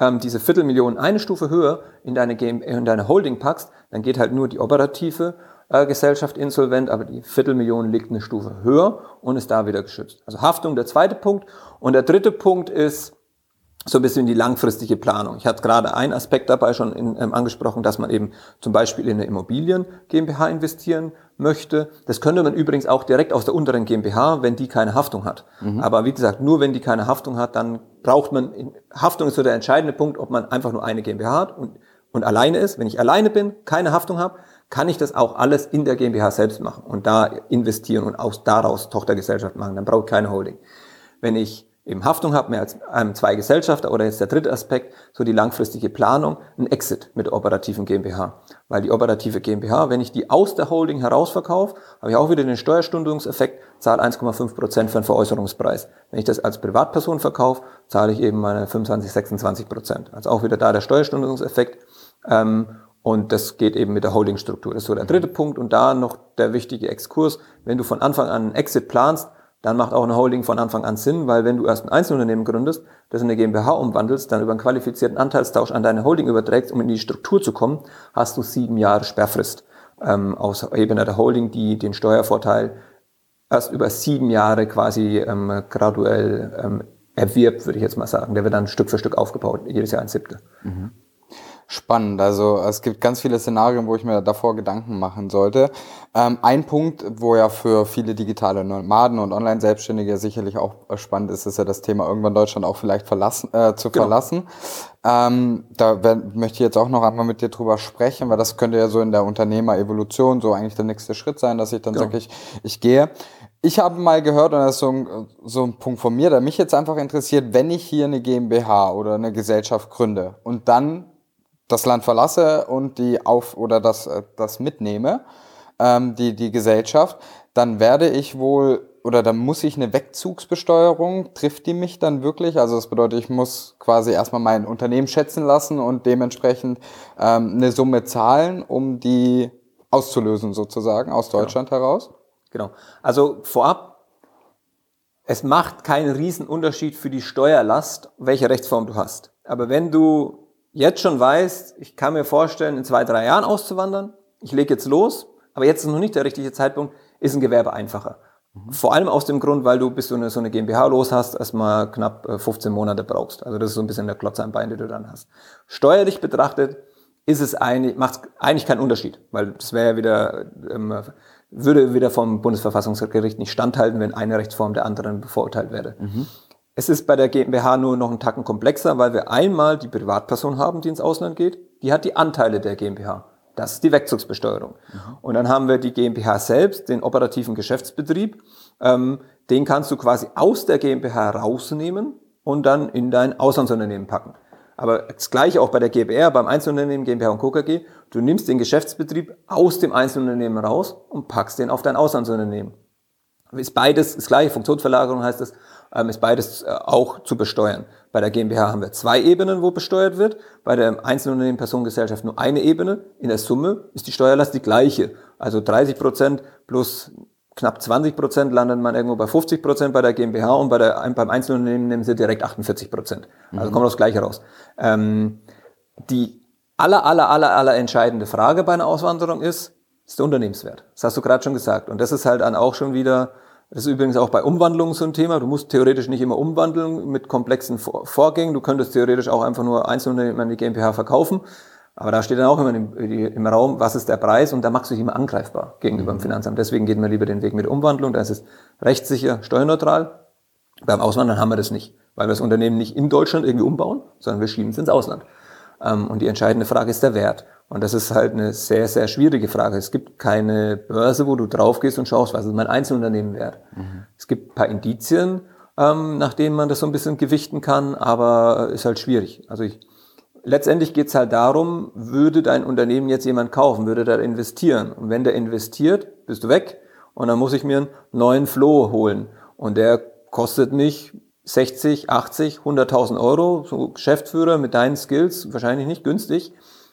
ähm, diese Viertelmillion eine Stufe höher in deine, GM, in deine Holding packst, dann geht halt nur die operative äh, Gesellschaft insolvent, aber die Viertelmillion liegt eine Stufe höher und ist da wieder geschützt. Also Haftung der zweite Punkt. Und der dritte Punkt ist, so ein bisschen die langfristige Planung. Ich hatte gerade einen Aspekt dabei schon in, ähm, angesprochen, dass man eben zum Beispiel in eine Immobilien GmbH investieren möchte. Das könnte man übrigens auch direkt aus der unteren GmbH, wenn die keine Haftung hat. Mhm. Aber wie gesagt, nur wenn die keine Haftung hat, dann braucht man, Haftung ist so der entscheidende Punkt, ob man einfach nur eine GmbH hat und, und alleine ist. Wenn ich alleine bin, keine Haftung habe, kann ich das auch alles in der GmbH selbst machen und da investieren und aus daraus Tochtergesellschaft machen. Dann brauche ich keine Holding. Wenn ich eben Haftung habe, mehr als ähm, zwei Gesellschafter oder jetzt der dritte Aspekt, so die langfristige Planung, ein Exit mit der operativen GmbH. Weil die operative GmbH, wenn ich die aus der Holding herausverkaufe, habe ich auch wieder den Steuerstundungseffekt, zahle 1,5 Prozent für den Veräußerungspreis. Wenn ich das als Privatperson verkaufe, zahle ich eben meine 25, 26%. Prozent. Also auch wieder da der Steuerstundungseffekt. Ähm, und das geht eben mit der Holdingstruktur. Das ist so der dritte Punkt. Und da noch der wichtige Exkurs. Wenn du von Anfang an einen Exit planst, dann macht auch eine Holding von Anfang an Sinn, weil wenn du erst ein Einzelunternehmen gründest, das in eine GmbH umwandelst, dann über einen qualifizierten Anteilstausch an deine Holding überträgst, um in die Struktur zu kommen, hast du sieben Jahre Sperrfrist ähm, aus Ebene der Holding, die den Steuervorteil erst über sieben Jahre quasi ähm, graduell ähm, erwirbt, würde ich jetzt mal sagen. Der wird dann Stück für Stück aufgebaut, jedes Jahr ein Siebtel. Mhm spannend. Also es gibt ganz viele Szenarien, wo ich mir davor Gedanken machen sollte. Ähm, ein Punkt, wo ja für viele digitale Nomaden und Online-Selbstständige sicherlich auch spannend ist, ist ja das Thema irgendwann Deutschland auch vielleicht verlassen, äh, zu genau. verlassen. Ähm, da werd, möchte ich jetzt auch noch einmal mit dir drüber sprechen, weil das könnte ja so in der Unternehmerevolution so eigentlich der nächste Schritt sein, dass ich dann genau. sage, ich, ich gehe. Ich habe mal gehört, und das ist so ein, so ein Punkt von mir, der mich jetzt einfach interessiert, wenn ich hier eine GmbH oder eine Gesellschaft gründe und dann das Land verlasse und die auf oder das, äh, das mitnehme, ähm, die, die Gesellschaft, dann werde ich wohl oder dann muss ich eine Wegzugsbesteuerung, trifft die mich dann wirklich? Also das bedeutet, ich muss quasi erstmal mein Unternehmen schätzen lassen und dementsprechend ähm, eine Summe zahlen, um die auszulösen sozusagen aus genau. Deutschland genau. heraus? Genau. Also vorab, es macht keinen Riesenunterschied für die Steuerlast, welche Rechtsform du hast. Aber wenn du jetzt schon weißt, ich kann mir vorstellen, in zwei, drei Jahren auszuwandern, ich lege jetzt los, aber jetzt ist noch nicht der richtige Zeitpunkt, ist ein Gewerbe einfacher. Mhm. Vor allem aus dem Grund, weil du, bis du eine, so eine GmbH los hast, erstmal knapp 15 äh, Monate brauchst. Also das ist so ein bisschen der Klotz am Bein, den du dann hast. Steuerlich betrachtet ist es eigentlich, macht eigentlich keinen Unterschied, weil das wäre ja wieder, ähm, würde wieder vom Bundesverfassungsgericht nicht standhalten, wenn eine Rechtsform der anderen bevorteilt werde. Mhm. Es ist bei der GmbH nur noch einen Tacken komplexer, weil wir einmal die Privatperson haben, die ins Ausland geht. Die hat die Anteile der GmbH. Das ist die Wegzugsbesteuerung. Mhm. Und dann haben wir die GmbH selbst, den operativen Geschäftsbetrieb. Ähm, den kannst du quasi aus der GmbH rausnehmen und dann in dein Auslandsunternehmen packen. Aber das gleiche auch bei der GbR, beim Einzelunternehmen GmbH und Co. KG. Du nimmst den Geschäftsbetrieb aus dem Einzelunternehmen raus und packst den auf dein Auslandsunternehmen. Ist beides das gleiche, Funktionsverlagerung heißt das, ähm, ist beides äh, auch zu besteuern. Bei der GmbH haben wir zwei Ebenen, wo besteuert wird. Bei der Einzelunternehmen Personengesellschaft nur eine Ebene. In der Summe ist die Steuerlast die gleiche. Also 30 Prozent plus knapp 20 Prozent landet man irgendwo bei 50 Prozent bei der GmbH und bei der, beim Einzelunternehmen nehmen sie direkt 48 Prozent. Also mhm. kommt das Gleiche raus. Ähm, die aller, aller, aller, aller entscheidende Frage bei einer Auswanderung ist, ist der Unternehmenswert. Das hast du gerade schon gesagt. Und das ist halt dann auch schon wieder das ist übrigens auch bei Umwandlungen so ein Thema. Du musst theoretisch nicht immer umwandeln mit komplexen Vorgängen. Du könntest theoretisch auch einfach nur Einzelunternehmen an die GmbH verkaufen. Aber da steht dann auch immer im, Raum, was ist der Preis? Und da machst du dich immer angreifbar gegenüber dem mhm. Finanzamt. Deswegen geht man lieber den Weg mit Umwandlung. Da ist es rechtssicher, steuerneutral. Beim Auswandern haben wir das nicht, weil wir das Unternehmen nicht in Deutschland irgendwie umbauen, sondern wir schieben es ins Ausland. Ähm, und die entscheidende Frage ist der Wert. Und das ist halt eine sehr, sehr schwierige Frage. Es gibt keine Börse, wo du drauf gehst und schaust, was ist mein Einzelunternehmen wert. Mhm. Es gibt ein paar Indizien, ähm, nach denen man das so ein bisschen gewichten kann, aber ist halt schwierig. Also ich, letztendlich geht es halt darum, würde dein Unternehmen jetzt jemand kaufen, würde der investieren. Und wenn der investiert, bist du weg und dann muss ich mir einen neuen Floh holen. Und der kostet mich 60, 80, 100.000 Euro, so Geschäftsführer mit deinen Skills, wahrscheinlich nicht günstig.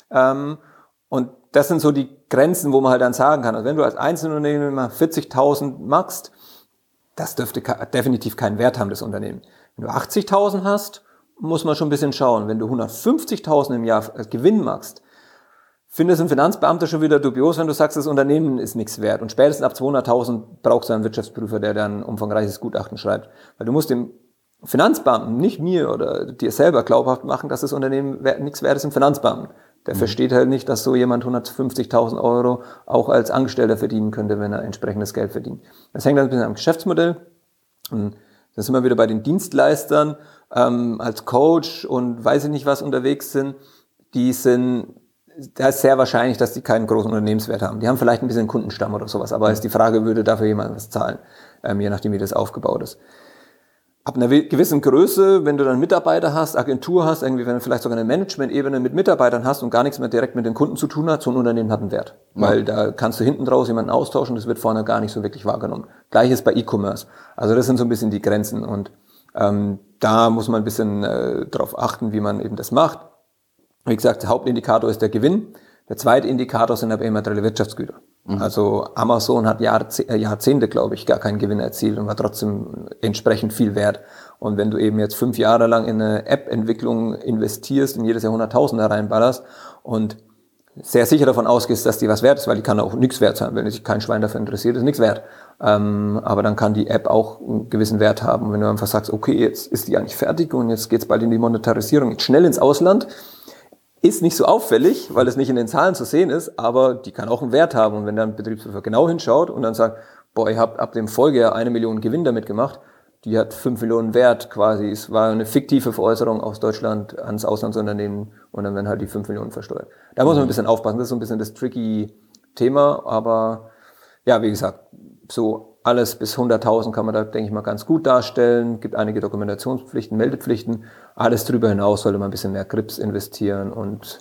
Ähm, und das sind so die Grenzen, wo man halt dann sagen kann, also wenn du als Einzelunternehmen 40.000 machst, das dürfte definitiv keinen Wert haben, das Unternehmen. Wenn du 80.000 hast, muss man schon ein bisschen schauen. Wenn du 150.000 im Jahr Gewinn machst, findest ein Finanzbeamter schon wieder dubios, wenn du sagst, das Unternehmen ist nichts wert. Und spätestens ab 200.000 brauchst du einen Wirtschaftsprüfer, der dann ein umfangreiches Gutachten schreibt. Weil du musst dem Finanzbeamten, nicht mir oder dir selber glaubhaft machen, dass das Unternehmen nichts wert ist im Finanzbeamten. Der mhm. versteht halt nicht, dass so jemand 150.000 Euro auch als Angestellter verdienen könnte, wenn er entsprechendes Geld verdient. Das hängt dann ein bisschen am Geschäftsmodell. Und da sind wir wieder bei den Dienstleistern ähm, als Coach und weiß ich nicht was unterwegs sind. Die sind da ist sehr wahrscheinlich, dass die keinen großen Unternehmenswert haben. Die haben vielleicht ein bisschen Kundenstamm oder sowas, aber ist die Frage, würde dafür jemand was zahlen, ähm, je nachdem, wie das aufgebaut ist. Ab einer gewissen Größe, wenn du dann Mitarbeiter hast, Agentur hast, irgendwie, wenn du vielleicht sogar eine Management-Ebene mit Mitarbeitern hast und gar nichts mehr direkt mit den Kunden zu tun hat, so ein Unternehmen hat einen Wert. Ja. Weil da kannst du hinten draus jemanden austauschen, das wird vorne gar nicht so wirklich wahrgenommen. Gleiches bei E-Commerce. Also das sind so ein bisschen die Grenzen und ähm, da muss man ein bisschen äh, drauf achten, wie man eben das macht. Wie gesagt, der Hauptindikator ist der Gewinn. Der zweite Indikator sind aber immaterielle Wirtschaftsgüter. Mhm. Also Amazon hat äh, Jahrzehnte, glaube ich, gar keinen Gewinn erzielt und war trotzdem entsprechend viel wert. Und wenn du eben jetzt fünf Jahre lang in eine App-Entwicklung investierst und jedes Jahr Hunderttausende reinballerst und sehr sicher davon ausgehst, dass die was wert ist, weil die kann auch nichts wert sein. Wenn sich kein Schwein dafür interessiert, ist nichts wert. Ähm, aber dann kann die App auch einen gewissen Wert haben. Wenn du einfach sagst, okay, jetzt ist die eigentlich fertig und jetzt geht's bald in die Monetarisierung, jetzt schnell ins Ausland, ist nicht so auffällig, weil es nicht in den Zahlen zu sehen ist, aber die kann auch einen Wert haben. Und wenn dann ein Betriebsprüfer genau hinschaut und dann sagt, boah, ihr habt ab dem Folgejahr eine Million Gewinn damit gemacht, die hat fünf Millionen Wert quasi. Es war eine fiktive Veräußerung aus Deutschland ans Auslandsunternehmen und dann werden halt die fünf Millionen versteuert. Da muss man ein bisschen aufpassen. Das ist so ein bisschen das tricky Thema, aber ja, wie gesagt, so alles bis 100.000 kann man da, denke ich mal, ganz gut darstellen. Gibt einige Dokumentationspflichten, Meldepflichten. Alles darüber hinaus sollte man ein bisschen mehr Grips investieren und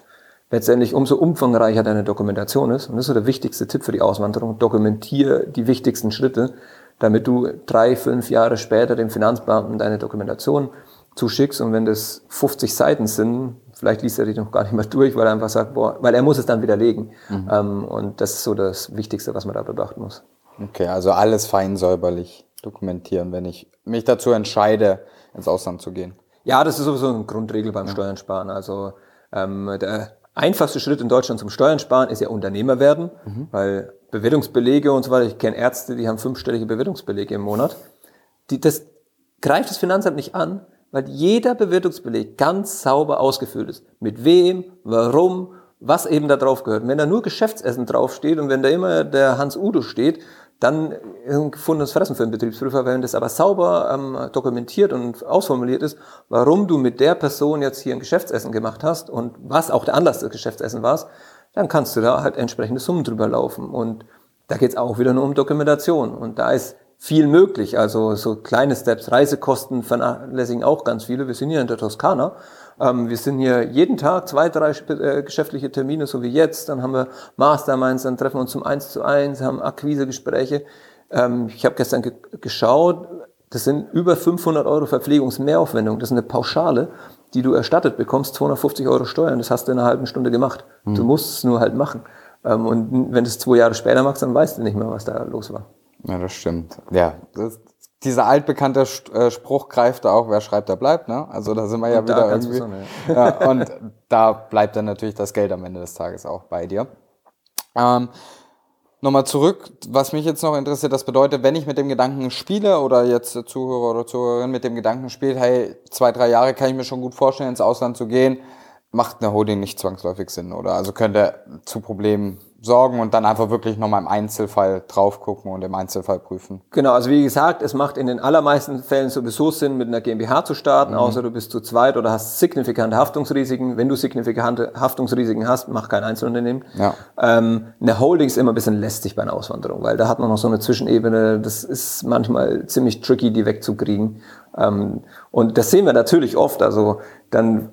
letztendlich umso umfangreicher deine Dokumentation ist. Und das ist so der wichtigste Tipp für die Auswanderung. Dokumentiere die wichtigsten Schritte, damit du drei, fünf Jahre später dem Finanzbeamten deine Dokumentation zuschickst. Und wenn das 50 Seiten sind, vielleicht liest er die noch gar nicht mal durch, weil er einfach sagt, boah, weil er muss es dann widerlegen. Mhm. Ähm, und das ist so das Wichtigste, was man da beachten muss. Okay, also alles fein säuberlich dokumentieren, wenn ich mich dazu entscheide, ins Ausland zu gehen. Ja, das ist sowieso eine Grundregel beim ja. Steuern sparen. Also ähm, der einfachste Schritt in Deutschland zum Steuern sparen ist ja Unternehmer werden, mhm. weil Bewertungsbelege und so weiter, ich kenne Ärzte, die haben fünfstellige Bewertungsbelege im Monat. Die, das greift das Finanzamt nicht an, weil jeder Bewertungsbeleg ganz sauber ausgefüllt ist. Mit wem, warum, was eben da drauf gehört. Und wenn da nur Geschäftsessen draufsteht und wenn da immer der Hans Udo steht, dann ein gefundenes Fressen für einen Betriebsprüfer. Wenn das aber sauber ähm, dokumentiert und ausformuliert ist, warum du mit der Person jetzt hier ein Geschäftsessen gemacht hast und was auch der Anlass des Geschäftsessen war, dann kannst du da halt entsprechende Summen drüber laufen. Und da geht's auch wieder nur um Dokumentation. Und da ist viel möglich. Also so kleine Steps, Reisekosten vernachlässigen auch ganz viele. Wir sind hier in der Toskana wir sind hier jeden Tag zwei, drei äh, geschäftliche Termine, so wie jetzt. Dann haben wir Masterminds, dann treffen wir uns zum Eins zu Eins, haben Akquisegespräche. Ähm, ich habe gestern ge geschaut, das sind über 500 Euro Verpflegungsmehraufwendung. Das ist eine Pauschale, die du erstattet bekommst, 250 Euro Steuern. Das hast du in einer halben Stunde gemacht. Mhm. Du musst es nur halt machen. Ähm, und wenn du es zwei Jahre später machst, dann weißt du nicht mehr, was da los war. Ja, das stimmt. Ja, das, dieser altbekannte äh, Spruch greift da auch, wer schreibt, der bleibt, ne? Also da sind wir ja wieder irgendwie. ja, und da bleibt dann natürlich das Geld am Ende des Tages auch bei dir. Ähm, Nochmal zurück, was mich jetzt noch interessiert, das bedeutet, wenn ich mit dem Gedanken spiele oder jetzt der Zuhörer oder Zuhörerin mit dem Gedanken spielt, hey, zwei, drei Jahre kann ich mir schon gut vorstellen, ins Ausland zu gehen, macht eine Holding nicht zwangsläufig Sinn, oder? Also könnte zu Problemen sorgen und dann einfach wirklich nochmal im Einzelfall drauf gucken und im Einzelfall prüfen. Genau, also wie gesagt, es macht in den allermeisten Fällen sowieso Sinn, mit einer GmbH zu starten, mhm. außer du bist zu zweit oder hast signifikante Haftungsrisiken. Wenn du signifikante Haftungsrisiken hast, mach kein Einzelunternehmen. Ja. Ähm, eine Holding ist immer ein bisschen lästig bei einer Auswanderung, weil da hat man noch so eine Zwischenebene, das ist manchmal ziemlich tricky, die wegzukriegen. Ähm, und das sehen wir natürlich oft, also dann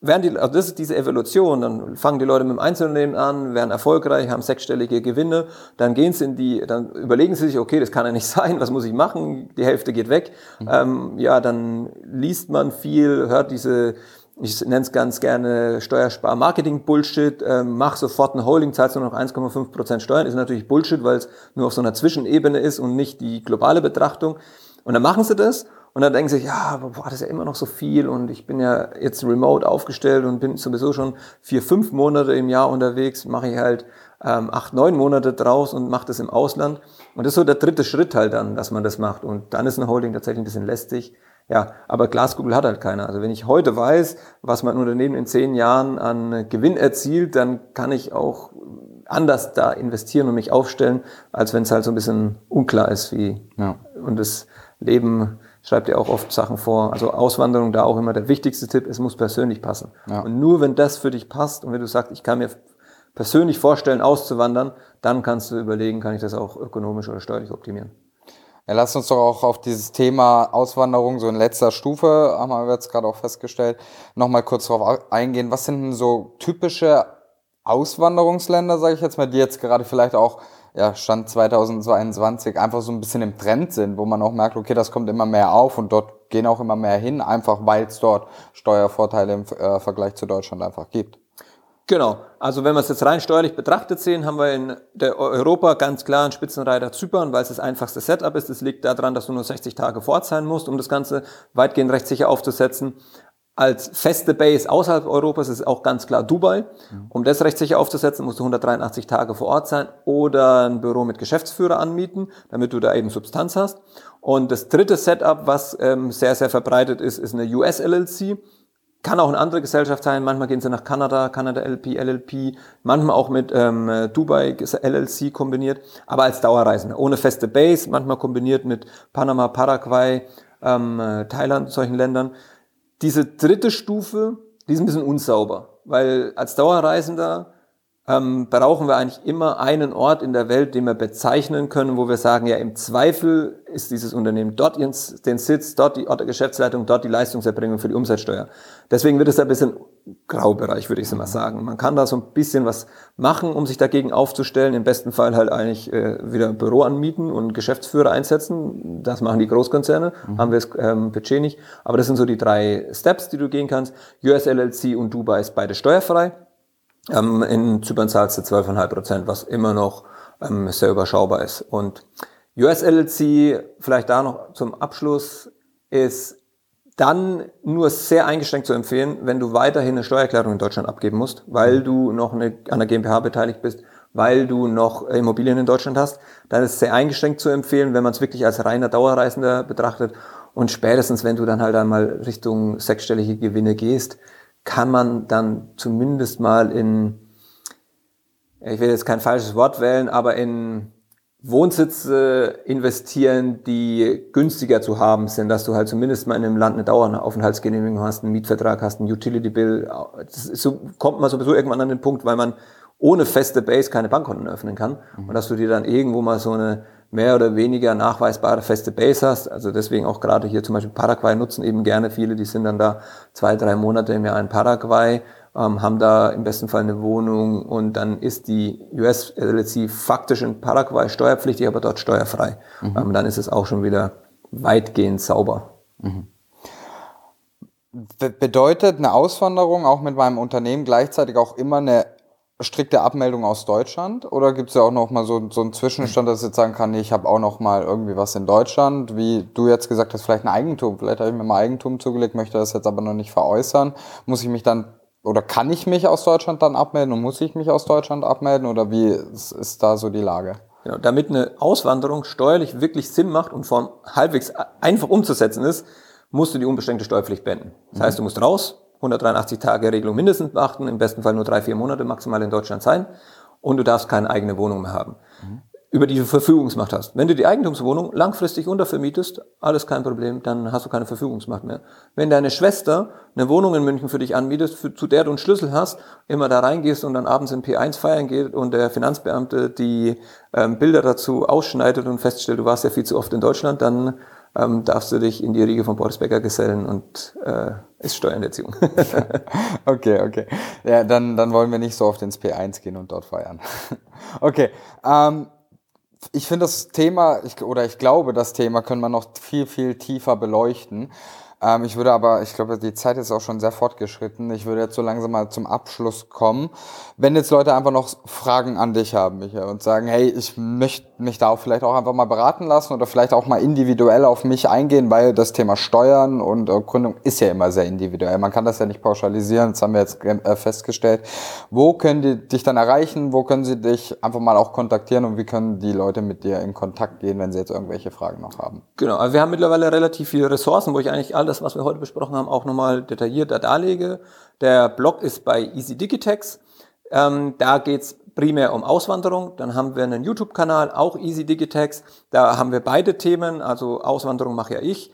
werden die, also das ist diese Evolution, dann fangen die Leute mit dem Einzelunternehmen an, werden erfolgreich, haben sechsstellige Gewinne, dann gehen sie in die, dann überlegen sie sich, okay, das kann ja nicht sein, was muss ich machen? Die Hälfte geht weg. Mhm. Ähm, ja, dann liest man viel, hört diese ich nenne es ganz gerne Steuerspar-Marketing-Bullshit, ähm, mach sofort eine Holding, zahlst nur noch 1,5% Steuern, ist natürlich Bullshit, weil es nur auf so einer Zwischenebene ist und nicht die globale Betrachtung. Und dann machen sie das und dann denken sie, ja, boah, das ist ja immer noch so viel und ich bin ja jetzt remote aufgestellt und bin sowieso schon vier, fünf Monate im Jahr unterwegs, mache ich halt ähm, acht, neun Monate draus und mache das im Ausland. Und das ist so der dritte Schritt halt dann, dass man das macht. Und dann ist eine Holding tatsächlich ein bisschen lästig. Ja, aber Glaskugel hat halt keiner. Also wenn ich heute weiß, was mein Unternehmen in zehn Jahren an Gewinn erzielt, dann kann ich auch anders da investieren und mich aufstellen, als wenn es halt so ein bisschen unklar ist, wie ja. und das Leben schreibt ja auch oft Sachen vor. Also Auswanderung da auch immer der wichtigste Tipp, es muss persönlich passen. Ja. Und nur wenn das für dich passt und wenn du sagst, ich kann mir persönlich vorstellen, auszuwandern, dann kannst du überlegen, kann ich das auch ökonomisch oder steuerlich optimieren. Ja, lass uns doch auch auf dieses Thema Auswanderung so in letzter Stufe, haben wir jetzt gerade auch festgestellt, nochmal kurz darauf eingehen. Was sind denn so typische Auswanderungsländer, sage ich jetzt mal, die jetzt gerade vielleicht auch ja, Stand 2022 einfach so ein bisschen im Trend sind, wo man auch merkt, okay, das kommt immer mehr auf und dort gehen auch immer mehr hin, einfach weil es dort Steuervorteile im äh, Vergleich zu Deutschland einfach gibt. Genau. Also wenn wir es jetzt rein steuerlich betrachtet sehen, haben wir in der Europa ganz klar einen Spitzenreiter Zypern, weil es das einfachste Setup ist. Das liegt daran, dass du nur 60 Tage vor Ort sein musst, um das Ganze weitgehend rechtssicher aufzusetzen. Als feste Base außerhalb Europas ist auch ganz klar Dubai. Um das rechtssicher aufzusetzen, musst du 183 Tage vor Ort sein oder ein Büro mit Geschäftsführer anmieten, damit du da eben Substanz hast. Und das dritte Setup, was ähm, sehr, sehr verbreitet ist, ist eine US-LLC. Kann auch eine andere Gesellschaft sein. Manchmal gehen sie nach Kanada, Kanada LP, LLP. Manchmal auch mit ähm, Dubai LLC kombiniert. Aber als Dauerreisende. Ohne feste Base. Manchmal kombiniert mit Panama, Paraguay, ähm, Thailand, solchen Ländern. Diese dritte Stufe, die ist ein bisschen unsauber. Weil als Dauerreisender ähm, brauchen wir eigentlich immer einen Ort in der Welt, den wir bezeichnen können, wo wir sagen, ja, im Zweifel ist dieses Unternehmen dort den Sitz, dort die Ort der Geschäftsleitung, dort die Leistungserbringung für die Umsatzsteuer. Deswegen wird es ein bisschen Graubereich, würde ich so mal sagen. Man kann da so ein bisschen was machen, um sich dagegen aufzustellen. Im besten Fall halt eigentlich äh, wieder ein Büro anmieten und Geschäftsführer einsetzen. Das machen die Großkonzerne, mhm. haben wir das ähm, Budget nicht. Aber das sind so die drei Steps, die du gehen kannst. US LLC und Dubai ist beide steuerfrei. Ähm, in Zypern zahlst du 12,5 Prozent, was immer noch ähm, sehr überschaubar ist. Und US LLC, vielleicht da noch zum Abschluss, ist dann nur sehr eingeschränkt zu empfehlen, wenn du weiterhin eine Steuererklärung in Deutschland abgeben musst, weil du noch eine, an der GmbH beteiligt bist, weil du noch Immobilien in Deutschland hast. Dann ist es sehr eingeschränkt zu empfehlen, wenn man es wirklich als reiner Dauerreisender betrachtet. Und spätestens, wenn du dann halt einmal Richtung sechsstellige Gewinne gehst, kann man dann zumindest mal in, ich will jetzt kein falsches Wort wählen, aber in Wohnsitze investieren, die günstiger zu haben sind, dass du halt zumindest mal in einem Land eine Daueraufenthaltsgenehmigung hast, einen Mietvertrag hast, einen Utility Bill. So kommt man sowieso irgendwann an den Punkt, weil man ohne feste Base keine Bankkonten öffnen kann mhm. und dass du dir dann irgendwo mal so eine mehr oder weniger nachweisbare feste Base hast. Also deswegen auch gerade hier zum Beispiel Paraguay nutzen eben gerne viele, die sind dann da zwei, drei Monate im Jahr in Paraguay, ähm, haben da im besten Fall eine Wohnung und dann ist die US LLC faktisch in Paraguay steuerpflichtig, aber dort steuerfrei. Mhm. Ähm, dann ist es auch schon wieder weitgehend sauber. Mhm. Bedeutet eine Auswanderung auch mit meinem Unternehmen gleichzeitig auch immer eine strikte Abmeldung aus Deutschland? Oder gibt es ja auch noch mal so, so einen Zwischenstand, dass ich jetzt sagen kann, nee, ich habe auch noch mal irgendwie was in Deutschland, wie du jetzt gesagt hast, vielleicht ein Eigentum. Vielleicht habe ich mir mal Eigentum zugelegt, möchte das jetzt aber noch nicht veräußern. Muss ich mich dann oder kann ich mich aus Deutschland dann abmelden und muss ich mich aus Deutschland abmelden oder wie ist, ist da so die Lage? Genau, damit eine Auswanderung steuerlich wirklich Sinn macht und vor halbwegs einfach umzusetzen ist, musst du die unbeschränkte Steuerpflicht beenden. Das heißt, du musst raus, 183 Tage Regelung mindestens beachten, im besten Fall nur drei, vier Monate maximal in Deutschland sein und du darfst keine eigene Wohnung mehr haben. Mhm. Über die du Verfügungsmacht hast. Wenn du die Eigentumswohnung langfristig untervermietest, alles kein Problem, dann hast du keine Verfügungsmacht mehr. Wenn deine Schwester eine Wohnung in München für dich anmietet, für, zu der du einen Schlüssel hast, immer da reingehst und dann abends in P1 feiern geht und der Finanzbeamte die ähm, Bilder dazu ausschneidet und feststellt, du warst ja viel zu oft in Deutschland, dann ähm, darfst du dich in die Riege von Boris Becker gesellen und äh, ist Steuererziehung. okay, okay. Ja, dann, dann wollen wir nicht so oft ins P1 gehen und dort feiern. okay. Ähm, ich finde das Thema, ich, oder ich glaube, das Thema können wir noch viel, viel tiefer beleuchten. Ähm, ich würde aber, ich glaube, die Zeit ist auch schon sehr fortgeschritten. Ich würde jetzt so langsam mal zum Abschluss kommen. Wenn jetzt Leute einfach noch Fragen an dich haben, Michael, und sagen, hey, ich möchte mich da auch vielleicht auch einfach mal beraten lassen oder vielleicht auch mal individuell auf mich eingehen, weil das Thema Steuern und äh, Gründung ist ja immer sehr individuell. Man kann das ja nicht pauschalisieren, das haben wir jetzt äh, festgestellt. Wo können die dich dann erreichen? Wo können sie dich einfach mal auch kontaktieren und wie können die Leute mit dir in Kontakt gehen, wenn sie jetzt irgendwelche Fragen noch haben? Genau, also wir haben mittlerweile relativ viele Ressourcen, wo ich eigentlich alles, was wir heute besprochen haben, auch nochmal detaillierter darlege. Der Blog ist bei Easy Digitex. Ähm, da geht's primär um Auswanderung. Dann haben wir einen YouTube-Kanal, auch Easy Digitex. Da haben wir beide Themen, also Auswanderung mache ja ich.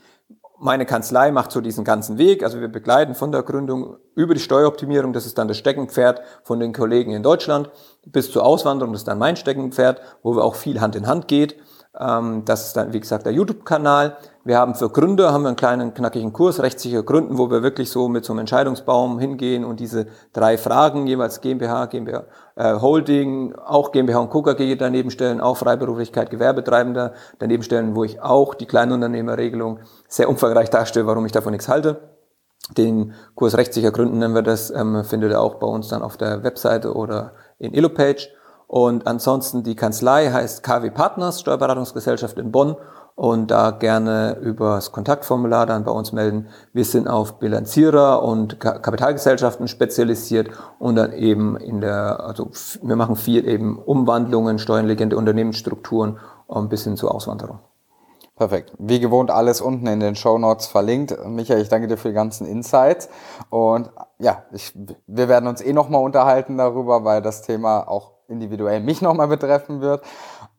Meine Kanzlei macht so diesen ganzen Weg. Also wir begleiten von der Gründung über die Steueroptimierung, das ist dann das Steckenpferd von den Kollegen in Deutschland, bis zur Auswanderung, das ist dann mein Steckenpferd, wo wir auch viel Hand in Hand geht. Ähm, das ist dann, wie gesagt, der YouTube-Kanal. Wir haben für Gründer haben wir einen kleinen knackigen Kurs, rechtssicher Gründen, wo wir wirklich so mit so einem Entscheidungsbaum hingehen und diese drei Fragen, jeweils GmbH, GmbH, Holding, auch GmbH und KKG daneben stellen, auch Freiberuflichkeit, Gewerbetreibender daneben stellen, wo ich auch die Kleinunternehmerregelung sehr umfangreich darstelle, warum ich davon nichts halte. Den Kurs rechtssicher Gründen nennen wir das, ähm, findet ihr auch bei uns dann auf der Webseite oder in Elopage. Und ansonsten die Kanzlei heißt KW Partners, Steuerberatungsgesellschaft in Bonn. Und da gerne über das Kontaktformular dann bei uns melden. Wir sind auf Bilanzierer und Kapitalgesellschaften spezialisiert und dann eben in der, also wir machen viel eben Umwandlungen, steuerlegende Unternehmensstrukturen und bis hin zur Auswanderung. Perfekt. Wie gewohnt alles unten in den Show Notes verlinkt. Michael, ich danke dir für die ganzen Insights. Und ja, ich, wir werden uns eh nochmal unterhalten darüber, weil das Thema auch individuell mich nochmal betreffen wird.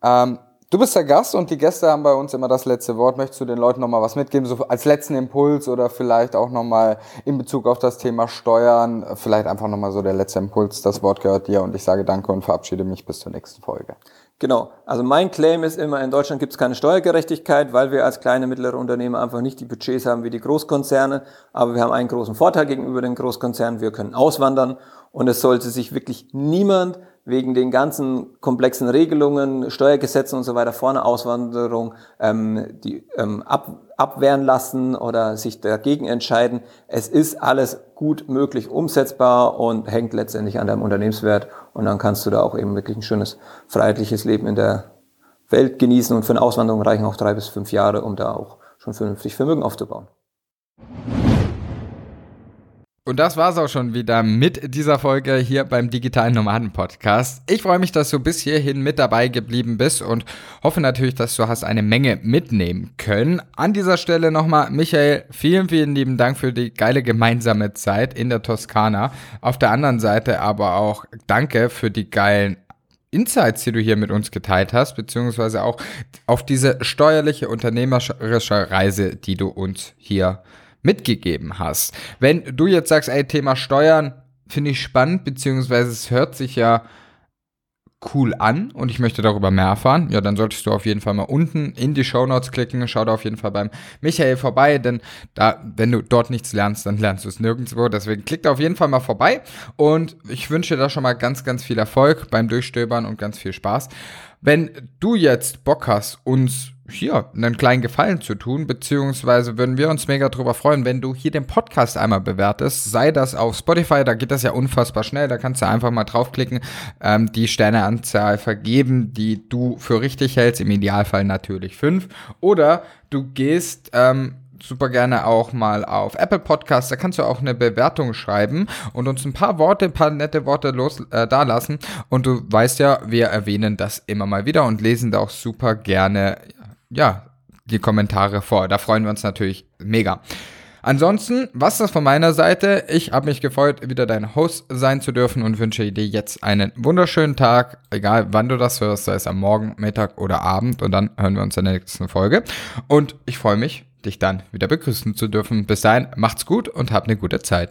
Ähm, du bist der Gast und die Gäste haben bei uns immer das letzte Wort. Möchtest du den Leuten nochmal was mitgeben, so als letzten Impuls oder vielleicht auch nochmal in Bezug auf das Thema Steuern? Vielleicht einfach nochmal so der letzte Impuls. Das Wort gehört dir und ich sage danke und verabschiede mich bis zur nächsten Folge. Genau. Also mein Claim ist immer, in Deutschland gibt es keine Steuergerechtigkeit, weil wir als kleine, mittlere Unternehmer einfach nicht die Budgets haben wie die Großkonzerne. Aber wir haben einen großen Vorteil gegenüber den Großkonzernen. Wir können auswandern und es sollte sich wirklich niemand wegen den ganzen komplexen Regelungen, Steuergesetzen und so weiter vorne Auswanderung ähm, die, ähm, ab, abwehren lassen oder sich dagegen entscheiden. Es ist alles gut möglich umsetzbar und hängt letztendlich an deinem Unternehmenswert und dann kannst du da auch eben wirklich ein schönes freiheitliches Leben in der Welt genießen und für eine Auswanderung reichen auch drei bis fünf Jahre, um da auch schon vernünftig Vermögen aufzubauen. Und das war's auch schon wieder mit dieser Folge hier beim Digitalen Nomaden Podcast. Ich freue mich, dass du bis hierhin mit dabei geblieben bist und hoffe natürlich, dass du hast eine Menge mitnehmen können. An dieser Stelle nochmal, Michael, vielen, vielen lieben Dank für die geile gemeinsame Zeit in der Toskana. Auf der anderen Seite aber auch danke für die geilen Insights, die du hier mit uns geteilt hast, beziehungsweise auch auf diese steuerliche, unternehmerische Reise, die du uns hier mitgegeben hast. Wenn du jetzt sagst, ey, Thema Steuern finde ich spannend, beziehungsweise es hört sich ja cool an und ich möchte darüber mehr erfahren, ja, dann solltest du auf jeden Fall mal unten in die Show Notes klicken. Schau da auf jeden Fall beim Michael vorbei, denn da, wenn du dort nichts lernst, dann lernst du es nirgendwo. Deswegen klick da auf jeden Fall mal vorbei und ich wünsche dir da schon mal ganz, ganz viel Erfolg beim Durchstöbern und ganz viel Spaß. Wenn du jetzt Bock hast, uns hier einen kleinen Gefallen zu tun, beziehungsweise würden wir uns mega drüber freuen, wenn du hier den Podcast einmal bewertest, sei das auf Spotify, da geht das ja unfassbar schnell, da kannst du einfach mal draufklicken, ähm, die Sterneanzahl vergeben, die du für richtig hältst, im Idealfall natürlich fünf, oder du gehst ähm, super gerne auch mal auf Apple Podcasts. Da kannst du auch eine Bewertung schreiben und uns ein paar Worte, ein paar nette Worte los äh, da lassen. Und du weißt ja, wir erwähnen das immer mal wieder und lesen da auch super gerne ja, die Kommentare vor. Da freuen wir uns natürlich mega. Ansonsten, was das von meiner Seite. Ich habe mich gefreut, wieder dein Host sein zu dürfen und wünsche dir jetzt einen wunderschönen Tag, egal wann du das hörst, sei es am Morgen, Mittag oder Abend. Und dann hören wir uns in der nächsten Folge. Und ich freue mich, dich dann wieder begrüßen zu dürfen. Bis dahin, macht's gut und habt eine gute Zeit.